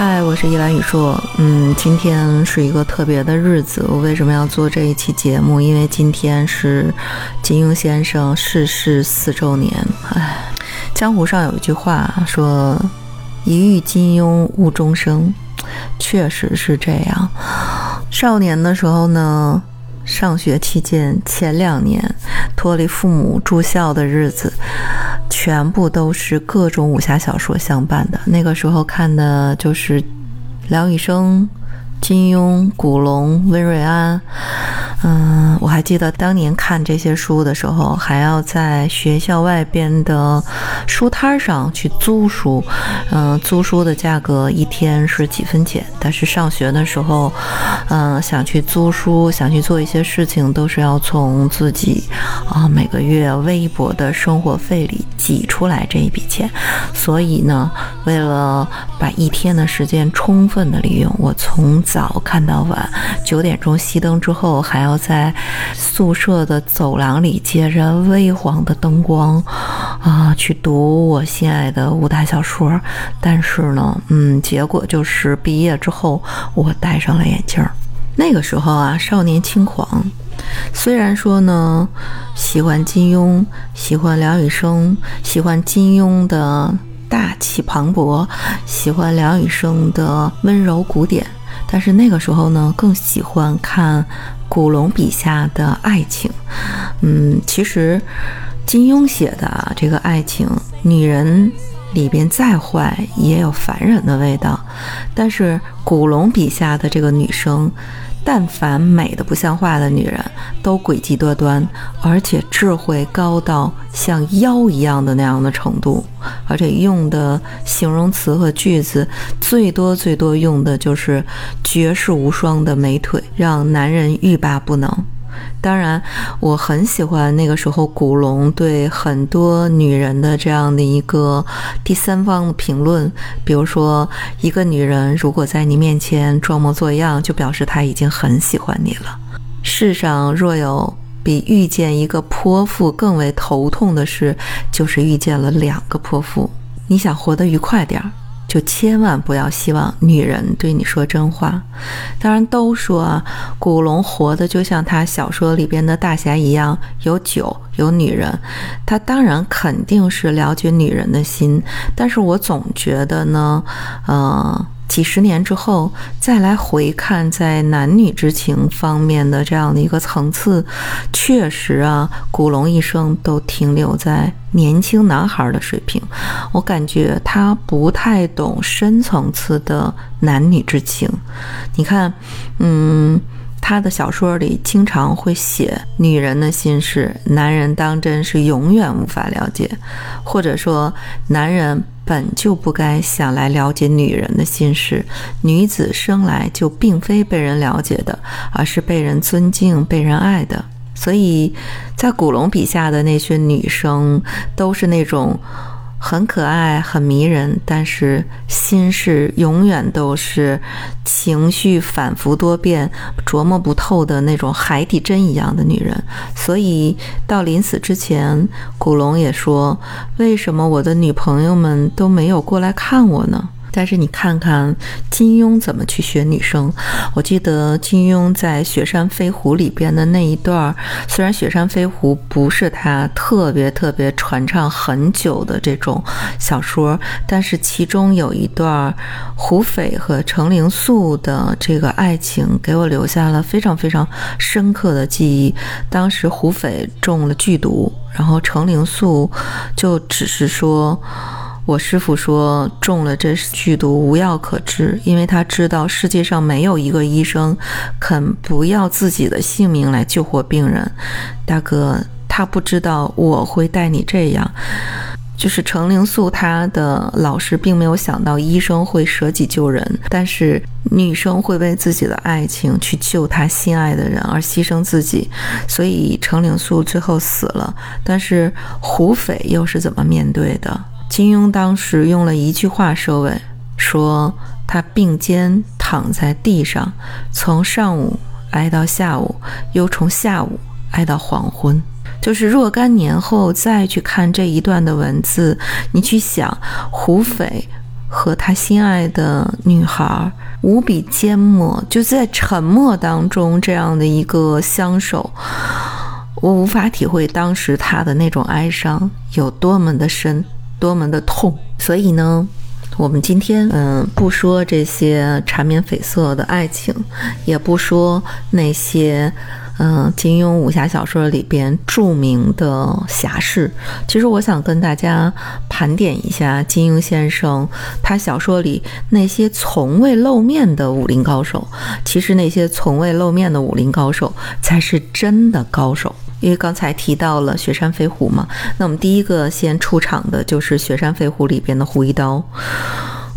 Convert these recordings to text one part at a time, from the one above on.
嗨，我是依兰雨硕。嗯，今天是一个特别的日子。我为什么要做这一期节目？因为今天是金庸先生逝世四周年。唉，江湖上有一句话说：“一遇金庸误终生。”确实是这样。少年的时候呢，上学期间前两年脱离父母住校的日子。全部都是各种武侠小说相伴的。那个时候看的就是梁羽生、金庸、古龙、温瑞安。嗯，我还记得当年看这些书的时候，还要在学校外边的书摊上去租书。嗯，租书的价格一天是几分钱，但是上学的时候，嗯，想去租书，想去做一些事情，都是要从自己啊每个月微薄的生活费里挤出来这一笔钱。所以呢，为了把一天的时间充分的利用，我从早看到晚，九点钟熄灯之后还要。要在宿舍的走廊里，借着微黄的灯光，啊，去读我心爱的武打小说。但是呢，嗯，结果就是毕业之后，我戴上了眼镜。那个时候啊，少年轻狂。虽然说呢，喜欢金庸，喜欢梁羽生，喜欢金庸的大气磅礴，喜欢梁羽生的温柔古典。但是那个时候呢，更喜欢看古龙笔下的爱情。嗯，其实金庸写的这个爱情，女人里边再坏也有凡人的味道，但是古龙笔下的这个女生。但凡美的不像话的女人，都诡计多端，而且智慧高到像妖一样的那样的程度，而且用的形容词和句子最多最多用的就是绝世无双的美腿，让男人欲罢不能。当然，我很喜欢那个时候古龙对很多女人的这样的一个第三方的评论，比如说，一个女人如果在你面前装模作样，就表示她已经很喜欢你了。世上若有比遇见一个泼妇更为头痛的事，就是遇见了两个泼妇。你想活得愉快点儿。就千万不要希望女人对你说真话。当然，都说啊，古龙活的就像他小说里边的大侠一样，有酒有女人。他当然肯定是了解女人的心，但是我总觉得呢，嗯。几十年之后再来回看，在男女之情方面的这样的一个层次，确实啊，古龙一生都停留在年轻男孩的水平。我感觉他不太懂深层次的男女之情。你看，嗯。他的小说里经常会写女人的心事，男人当真是永远无法了解，或者说男人本就不该想来了解女人的心事。女子生来就并非被人了解的，而是被人尊敬、被人爱的。所以在古龙笔下的那些女生，都是那种。很可爱，很迷人，但是心事永远都是情绪反复多变、琢磨不透的那种海底针一样的女人。所以到临死之前，古龙也说：“为什么我的女朋友们都没有过来看我呢？”但是你看看金庸怎么去学女生。我记得金庸在《雪山飞狐》里边的那一段儿，虽然《雪山飞狐》不是他特别特别传唱很久的这种小说，但是其中有一段胡斐和程灵素的这个爱情，给我留下了非常非常深刻的记忆。当时胡斐中了剧毒，然后程灵素就只是说。我师傅说中了这剧毒无药可治，因为他知道世界上没有一个医生肯不要自己的性命来救活病人。大哥，他不知道我会带你这样。就是程灵素，他的老师并没有想到医生会舍己救人，但是女生会为自己的爱情去救她心爱的人而牺牲自己，所以程灵素最后死了。但是胡斐又是怎么面对的？金庸当时用了一句话收尾，说他并肩躺在地上，从上午挨到下午，又从下午挨到黄昏。就是若干年后再去看这一段的文字，你去想胡斐和他心爱的女孩无比缄默，就在沉默当中这样的一个相守，我无法体会当时他的那种哀伤有多么的深，多么的痛。所以呢，我们今天嗯，不说这些缠绵悱恻的爱情，也不说那些。嗯，金庸武侠小说里边著名的侠士，其实我想跟大家盘点一下金庸先生他小说里那些从未露面的武林高手。其实那些从未露面的武林高手才是真的高手，因为刚才提到了雪山飞狐嘛，那我们第一个先出场的就是雪山飞狐里边的胡一刀。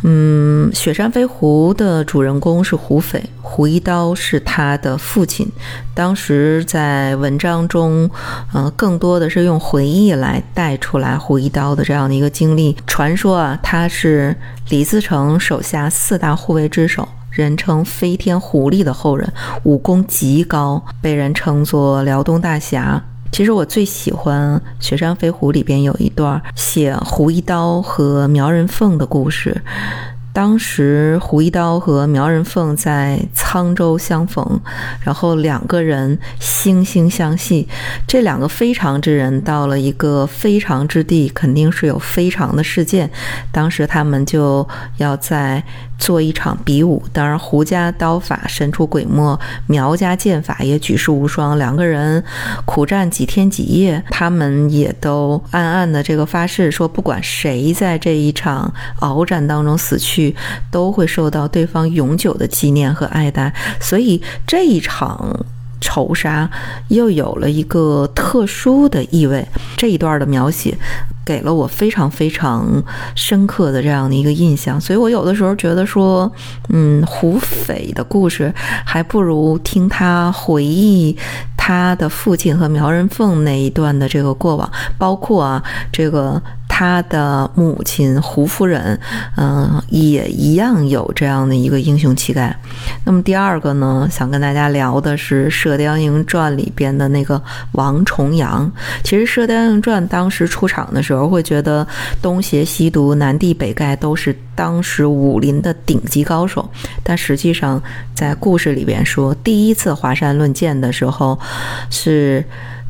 嗯，雪山飞狐的主人公是胡斐，胡一刀是他的父亲。当时在文章中，呃，更多的是用回忆来带出来胡一刀的这样的一个经历。传说啊，他是李自成手下四大护卫之首，人称飞天狐狸的后人，武功极高，被人称作辽东大侠。其实我最喜欢《雪山飞狐》里边有一段写胡一刀和苗人凤的故事。当时胡一刀和苗人凤在沧州相逢，然后两个人惺惺相惜。这两个非常之人到了一个非常之地，肯定是有非常的事件。当时他们就要在。做一场比武，当然胡家刀法神出鬼没，苗家剑法也举世无双。两个人苦战几天几夜，他们也都暗暗的这个发誓说，不管谁在这一场鏖战当中死去，都会受到对方永久的纪念和爱戴。所以这一场仇杀又有了一个特殊的意味。这一段的描写。给了我非常非常深刻的这样的一个印象，所以我有的时候觉得说，嗯，胡斐的故事还不如听他回忆他的父亲和苗人凤那一段的这个过往，包括啊这个。他的母亲胡夫人，嗯，也一样有这样的一个英雄气概。那么第二个呢，想跟大家聊的是《射雕英雄传》里边的那个王重阳。其实《射雕英雄传》当时出场的时候，会觉得东邪西毒、南帝北丐都是当时武林的顶级高手，但实际上在故事里边说，第一次华山论剑的时候是。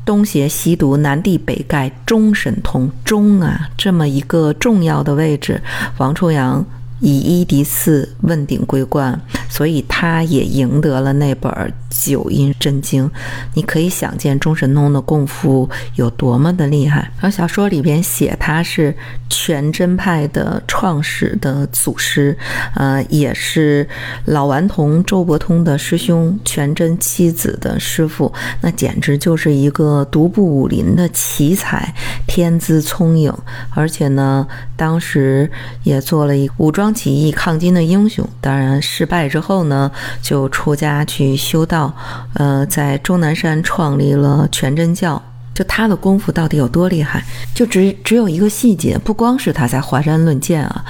东邪西毒，南帝北丐，中神通，中啊，这么一个重要的位置，王重阳。以一敌四，问鼎桂冠，所以他也赢得了那本《九阴真经》。你可以想见钟神通的功夫有多么的厉害。然后小说里边写他是全真派的创始的祖师，呃，也是老顽童周伯通的师兄，全真七子的师傅。那简直就是一个独步武林的奇才，天资聪颖，而且呢，当时也做了一武装。起义抗金的英雄，当然失败之后呢，就出家去修道，呃，在终南山创立了全真教。就他的功夫到底有多厉害？就只只有一个细节，不光是他在华山论剑啊，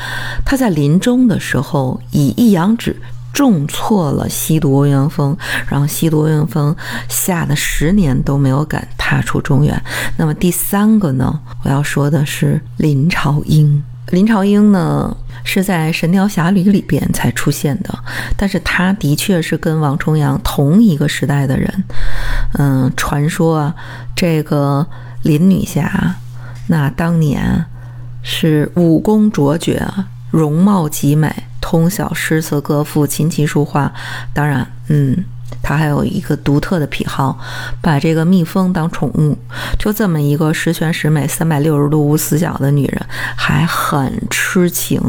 他在临终的时候以一阳指重挫了西毒欧阳锋，然后西毒欧阳锋吓得十年都没有敢踏出中原。那么第三个呢，我要说的是林朝英。林朝英呢，是在《神雕侠侣》里边才出现的，但是他的确是跟王重阳同一个时代的人。嗯，传说啊，这个林女侠，那当年是武功卓绝，容貌极美，通晓诗词歌赋、琴棋书画。当然，嗯。他还有一个独特的癖好，把这个蜜蜂当宠物。就这么一个十全十美、三百六十度无死角的女人，还很痴情，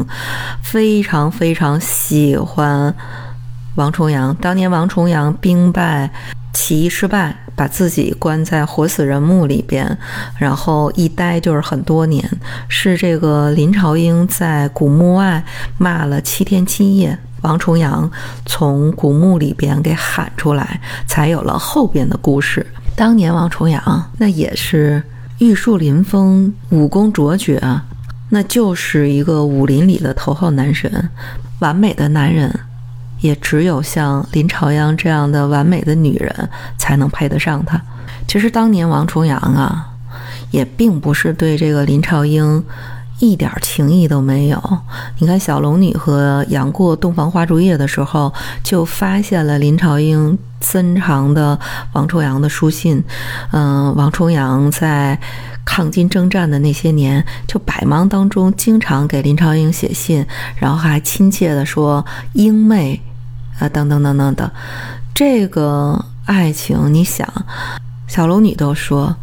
非常非常喜欢王重阳。当年王重阳兵败，起义失败，把自己关在活死人墓里边，然后一待就是很多年。是这个林朝英在古墓外骂了七天七夜。王重阳从古墓里边给喊出来，才有了后边的故事。当年王重阳那也是玉树临风，武功卓绝，那就是一个武林里的头号男神，完美的男人，也只有像林朝阳这样的完美的女人才能配得上他。其实当年王重阳啊，也并不是对这个林朝英。一点情谊都没有。你看小龙女和杨过洞房花烛夜的时候，就发现了林朝英珍藏的王重阳的书信。嗯，王重阳在抗金征战的那些年，就百忙当中经常给林朝英写信，然后还亲切地说“英妹”，啊，等等等等的。这个爱情，你想，小龙女都说。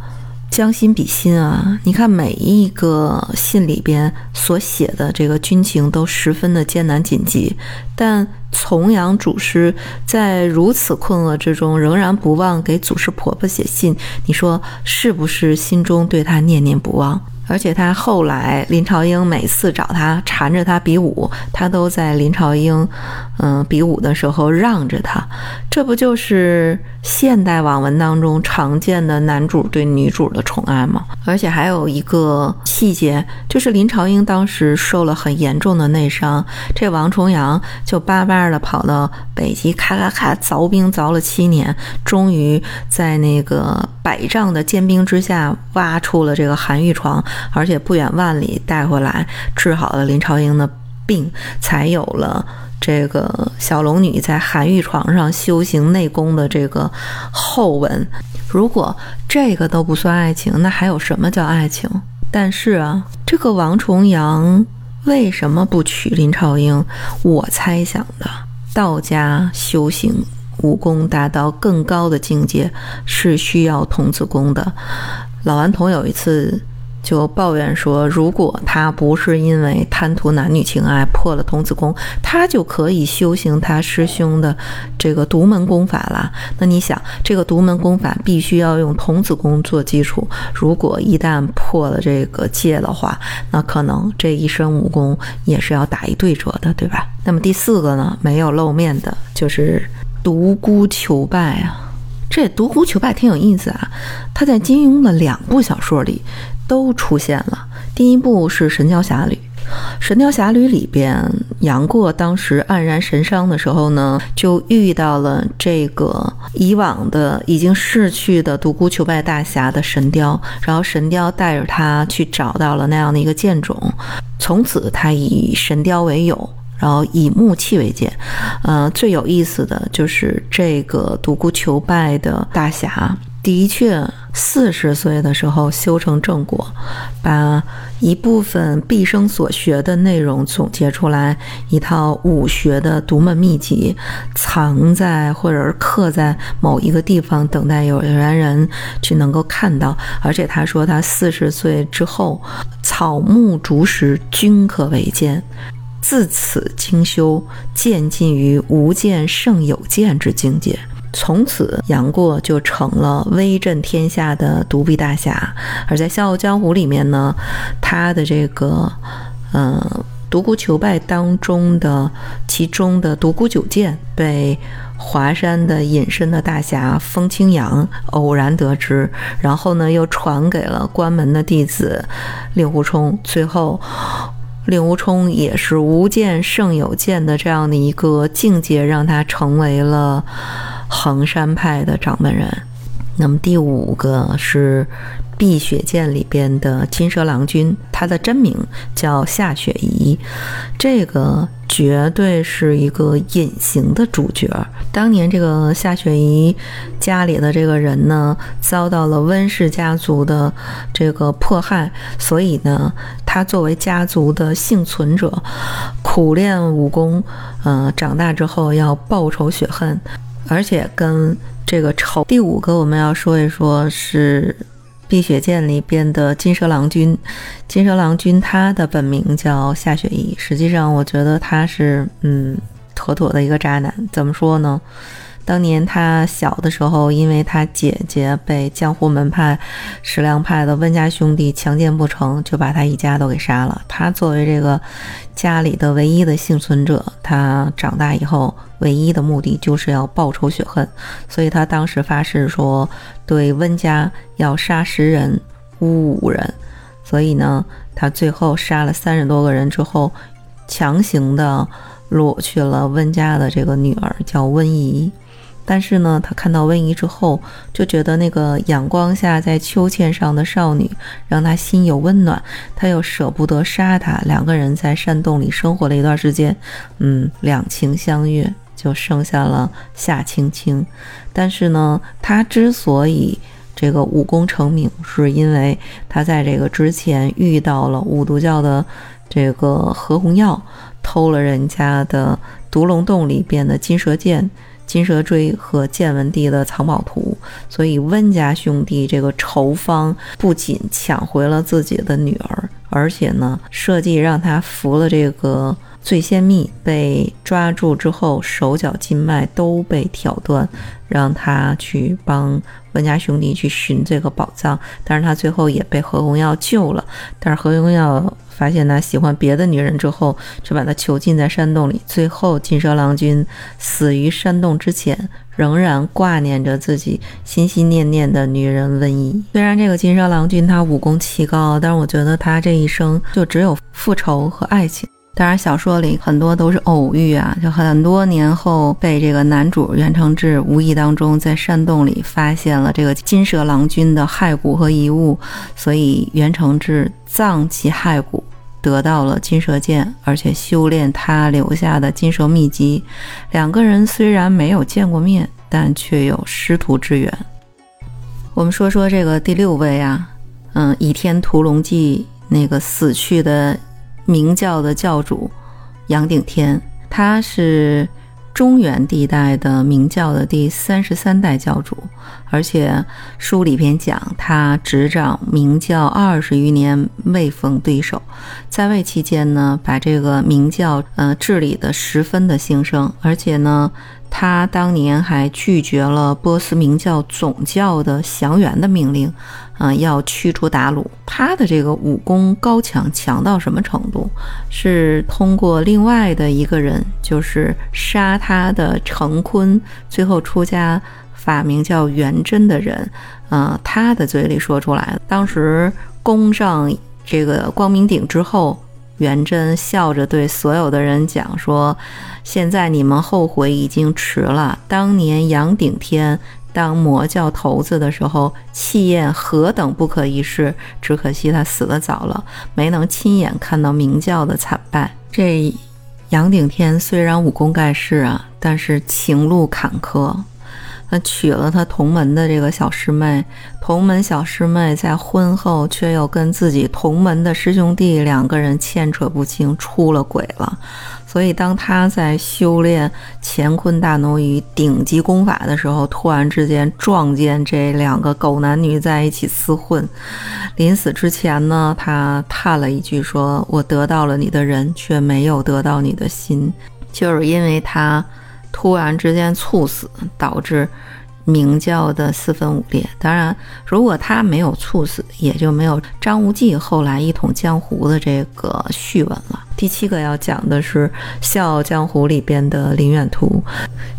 将心比心啊！你看每一个信里边所写的这个军情都十分的艰难紧急，但重阳祖师在如此困厄之中，仍然不忘给祖师婆婆写信。你说是不是心中对她念念不忘？而且他后来，林朝英每次找他缠着他比武，他都在林朝英，嗯，比武的时候让着他。这不就是现代网文当中常见的男主对女主的宠爱吗？而且还有一个细节，就是林朝英当时受了很严重的内伤，这王重阳就巴巴的跑到北极，咔咔咔凿冰凿了七年，终于在那个百丈的坚冰之下挖出了这个寒玉床。而且不远万里带回来治好了林朝英的病，才有了这个小龙女在寒玉床上修行内功的这个后文。如果这个都不算爱情，那还有什么叫爱情？但是啊，这个王重阳为什么不娶林朝英？我猜想的，道家修行武功达到更高的境界是需要童子功的。老顽童有一次。就抱怨说，如果他不是因为贪图男女情爱破了童子功，他就可以修行他师兄的这个独门功法了。那你想，这个独门功法必须要用童子功做基础，如果一旦破了这个戒的话，那可能这一身武功也是要打一对折的，对吧？那么第四个呢，没有露面的就是独孤求败啊。这独孤求败挺有意思啊，他在金庸的两部小说里。都出现了。第一部是《神雕侠侣》，《神雕侠侣》里边，杨过当时黯然神伤的时候呢，就遇到了这个以往的已经逝去的独孤求败大侠的神雕，然后神雕带着他去找到了那样的一个剑种，从此他以神雕为友，然后以木器为剑。呃，最有意思的就是这个独孤求败的大侠。的确，四十岁的时候修成正果，把一部分毕生所学的内容总结出来，一套武学的独门秘籍，藏在或者是刻在某一个地方，等待有缘人去能够看到。而且他说，他四十岁之后，草木竹石均可为剑，自此精修，渐进于无剑胜有剑之境界。从此，杨过就成了威震天下的独臂大侠。而在《笑傲江湖》里面呢，他的这个，呃，独孤求败当中的其中的独孤九剑，被华山的隐身的大侠风清扬偶然得知，然后呢，又传给了关门的弟子令狐冲。最后，令狐冲也是无剑胜有剑的这样的一个境界，让他成为了。衡山派的掌门人，那么第五个是碧血剑里边的金蛇郎君，他的真名叫夏雪宜，这个绝对是一个隐形的主角。当年这个夏雪宜家里的这个人呢，遭到了温氏家族的这个迫害，所以呢，他作为家族的幸存者，苦练武功，呃，长大之后要报仇雪恨。而且跟这个丑，第五个我们要说一说，是《碧血剑》里边的金蛇郎君。金蛇郎君他的本名叫夏雪宜，实际上我觉得他是嗯，妥妥的一个渣男。怎么说呢？当年他小的时候，因为他姐姐被江湖门派石梁派的温家兄弟强奸不成，就把他一家都给杀了。他作为这个家里的唯一的幸存者，他长大以后唯一的目的就是要报仇雪恨，所以他当时发誓说，对温家要杀十人，污五人。所以呢，他最后杀了三十多个人之后，强行的裸去了温家的这个女儿，叫温宜。但是呢，他看到温宜之后，就觉得那个阳光下在秋千上的少女让他心有温暖，他又舍不得杀她。两个人在山洞里生活了一段时间，嗯，两情相悦，就生下了夏青青。但是呢，他之所以这个武功成名，是因为他在这个之前遇到了五毒教的这个何红药，偷了人家的毒龙洞里边的金蛇剑、金蛇锥和建文帝的藏宝图，所以温家兄弟这个仇方不仅抢回了自己的女儿，而且呢，设计让他服了这个。醉仙蜜被抓住之后，手脚筋脉都被挑断，让他去帮温家兄弟去寻这个宝藏。但是他最后也被何红药救了。但是何红药发现他喜欢别的女人之后，就把他囚禁在山洞里。最后金蛇郎君死于山洞之前，仍然挂念着自己心心念念的女人温宜。虽然这个金蛇郎君他武功奇高，但是我觉得他这一生就只有复仇和爱情。当然，小说里很多都是偶遇啊，就很多年后被这个男主袁承志无意当中在山洞里发现了这个金蛇郎君的骸骨和遗物，所以袁承志葬其骸骨，得到了金蛇剑，而且修炼他留下的金蛇秘籍。两个人虽然没有见过面，但却有师徒之缘。我们说说这个第六位啊，嗯，《倚天屠龙记》那个死去的。明教的教主杨顶天，他是中原地带的明教的第三十三代教主，而且书里边讲他执掌明教二十余年未逢对手，在位期间呢，把这个明教呃治理的十分的兴盛，而且呢。他当年还拒绝了波斯明教总教的降元的命令，嗯，要驱除鞑虏。他的这个武功高强，强到什么程度？是通过另外的一个人，就是杀他的成坤，最后出家法名叫元真的人，嗯，他的嘴里说出来当时攻上这个光明顶之后。元贞笑着对所有的人讲说：“现在你们后悔已经迟了。当年杨顶天当魔教头子的时候，气焰何等不可一世！只可惜他死得早了，没能亲眼看到明教的惨败。这杨顶天虽然武功盖世啊，但是情路坎坷。”他娶了他同门的这个小师妹，同门小师妹在婚后却又跟自己同门的师兄弟两个人牵扯不清，出了轨了。所以当他在修炼乾坤大挪移顶级功法的时候，突然之间撞见这两个狗男女在一起厮混。临死之前呢，他叹了一句，说：“我得到了你的人，却没有得到你的心。”就是因为他。突然之间猝死，导致明教的四分五裂。当然，如果他没有猝死，也就没有张无忌后来一统江湖的这个序文了。第七个要讲的是《笑傲江湖》里边的林远图。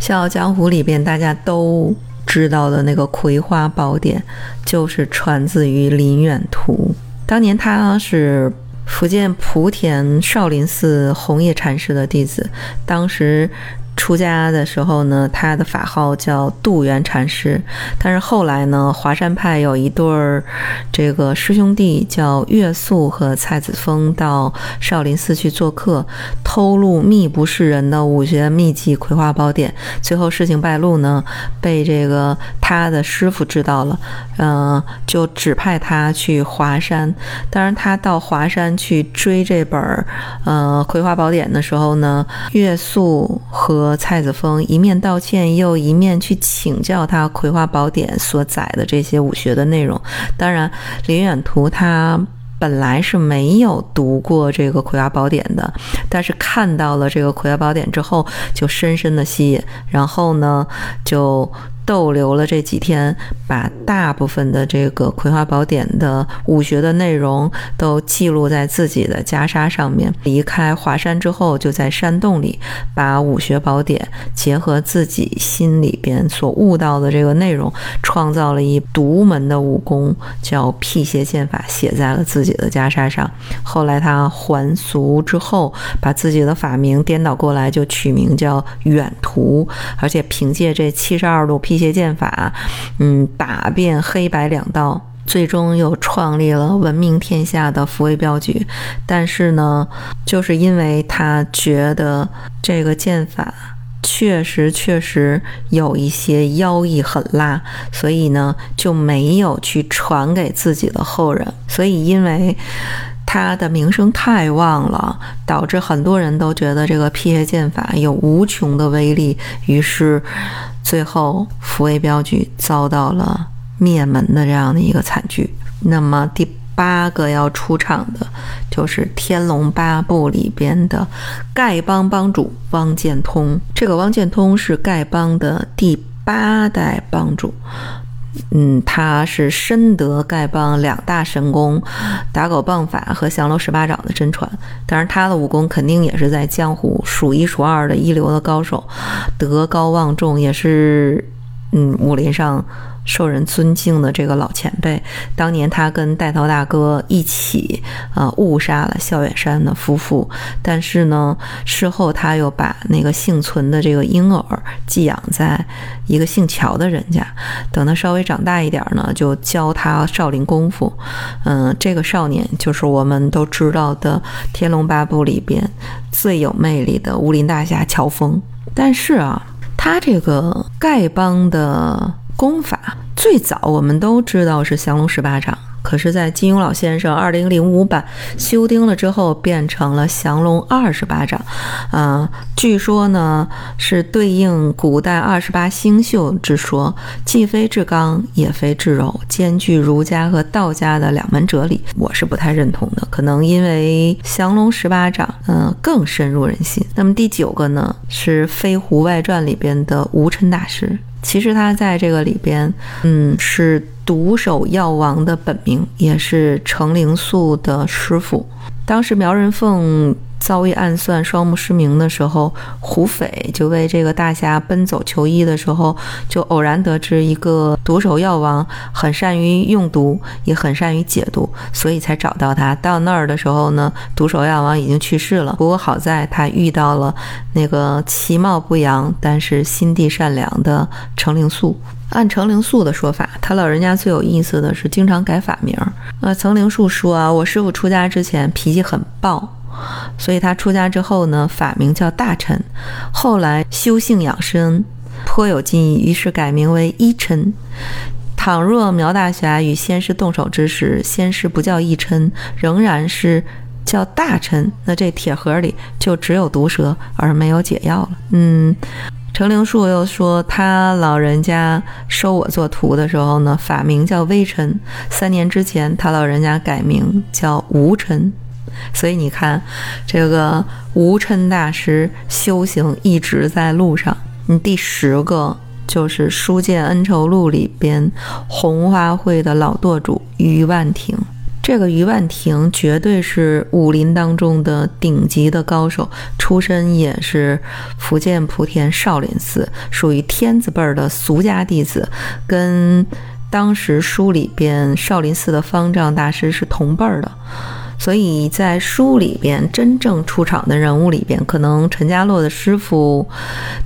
《笑傲江湖》里边大家都知道的那个葵花宝典，就是传自于林远图。当年他是福建莆田少林寺红叶禅师的弟子，当时。出家的时候呢，他的法号叫度元禅师。但是后来呢，华山派有一对儿这个师兄弟叫岳素和蔡子峰到少林寺去做客，偷录秘不示人的武学秘籍《葵花宝典》。最后事情败露呢，被这个他的师傅知道了，嗯，就指派他去华山。当然，他到华山去追这本儿呃《葵花宝典》的时候呢，岳素和和蔡子峰一面道歉，又一面去请教他《葵花宝典》所载的这些武学的内容。当然，林远图他本来是没有读过这个《葵花宝典》的，但是看到了这个《葵花宝典》之后，就深深的吸引，然后呢，就逗留了这几天，把大部分的这个《葵花宝典》的武学的内容都记录在自己的袈裟上面。离开华山之后，就在山洞里把武学宝典结合自己心里边所悟到的这个内容，创造了一独门的武功，叫辟邪剑法，写在了自己的袈裟上。后来他还俗之后，把自己的法名颠倒过来，就取名叫远图，而且凭借这七十二路辟。邪剑法，嗯，打遍黑白两道，最终又创立了闻名天下的福威镖局。但是呢，就是因为他觉得这个剑法确实确实有一些妖异狠辣，所以呢就没有去传给自己的后人。所以因为他的名声太旺了，导致很多人都觉得这个辟邪剑法有无穷的威力，于是。最后，福威镖局遭到了灭门的这样的一个惨剧。那么第八个要出场的，就是《天龙八部》里边的丐帮帮主汪建通。这个汪建通是丐帮的第八代帮主。嗯，他是深得丐帮两大神功——打狗棒法和降龙十八掌的真传。当然，他的武功肯定也是在江湖数一数二的一流的高手，德高望重，也是嗯武林上。受人尊敬的这个老前辈，当年他跟带头大哥一起，呃，误杀了萧远山的夫妇。但是呢，事后他又把那个幸存的这个婴儿寄养在一个姓乔的人家。等他稍微长大一点呢，就教他少林功夫。嗯，这个少年就是我们都知道的《天龙八部》里边最有魅力的武林大侠乔峰。但是啊，他这个丐帮的。功法最早我们都知道是降龙十八掌，可是，在金庸老先生二零零五版修订了之后，变成了降龙二十八掌。啊，据说呢是对应古代二十八星宿之说，既非至刚，也非至柔，兼具儒家和道家的两门哲理。我是不太认同的，可能因为降龙十八掌，嗯，更深入人心。那么第九个呢，是《飞狐外传》里边的无尘大师。其实他在这个里边，嗯，是独守药王的本名，也是程灵素的师傅。当时苗人凤。遭遇暗算，双目失明的时候，胡斐就为这个大侠奔走求医的时候，就偶然得知一个毒手药王很善于用毒，也很善于解毒，所以才找到他。到那儿的时候呢，毒手药王已经去世了。不过好在他遇到了那个其貌不扬但是心地善良的程灵素。按程灵素的说法，他老人家最有意思的是经常改法名。呃，程灵素说啊，我师傅出家之前脾气很暴。所以他出家之后呢，法名叫大臣，后来修性养生，颇有进意，于是改名为一琛。倘若苗大侠与仙师动手之时，仙师不叫一琛，仍然是叫大臣，那这铁盒里就只有毒蛇，而没有解药了。嗯，程灵树又说，他老人家收我做徒的时候呢，法名叫微尘，三年之前，他老人家改名叫无尘。所以你看，这个无尘大师修行一直在路上。嗯，第十个就是《书剑恩仇录》里边红花会的老舵主于万庭。这个于万庭绝对是武林当中的顶级的高手，出身也是福建莆田少林寺，属于天子辈儿的俗家弟子，跟当时书里边少林寺的方丈大师是同辈儿的。所以在书里边真正出场的人物里边，可能陈家洛的师傅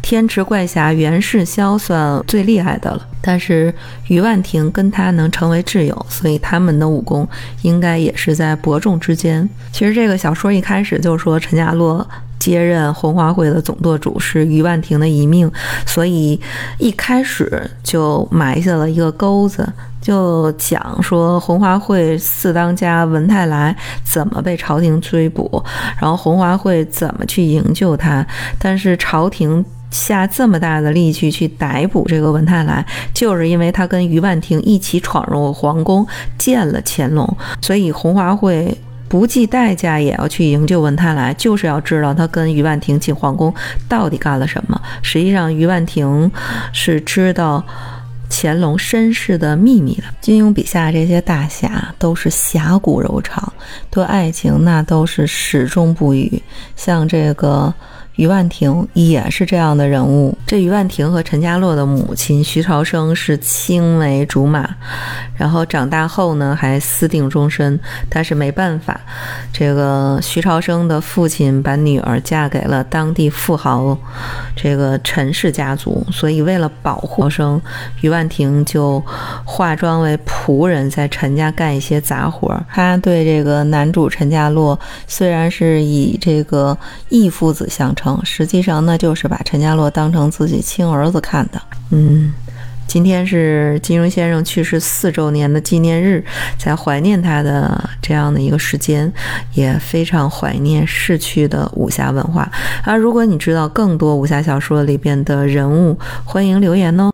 天池怪侠袁世萧算最厉害的了。但是于万庭跟他能成为挚友，所以他们的武功应该也是在伯仲之间。其实这个小说一开始就说陈家洛接任红花会的总舵主是于万庭的遗命，所以一开始就埋下了一个钩子。就讲说红花会四当家文泰来怎么被朝廷追捕，然后红花会怎么去营救他，但是朝廷下这么大的力气去逮捕这个文泰来，就是因为他跟于万庭一起闯入皇宫见了乾隆，所以红花会不计代价也要去营救文泰来，就是要知道他跟于婉婷进皇宫到底干了什么。实际上，于婉婷是知道。乾隆身世的秘密的，金庸笔下这些大侠都是侠骨柔肠，对爱情那都是始终不渝。像这个。于婉婷也是这样的人物。这于婉婷和陈家洛的母亲徐朝生是青梅竹马，然后长大后呢还私定终身。但是没办法，这个徐朝生的父亲把女儿嫁给了当地富豪，这个陈氏家族。所以为了保护生，于婉婷就化妆为仆人，在陈家干一些杂活。他对这个男主陈家洛虽然是以这个义父子相称。实际上，那就是把陈家洛当成自己亲儿子看的。嗯，今天是金庸先生去世四周年的纪念日，在怀念他的这样的一个时间，也非常怀念逝去的武侠文化。而，如果你知道更多武侠小说里边的人物，欢迎留言哦。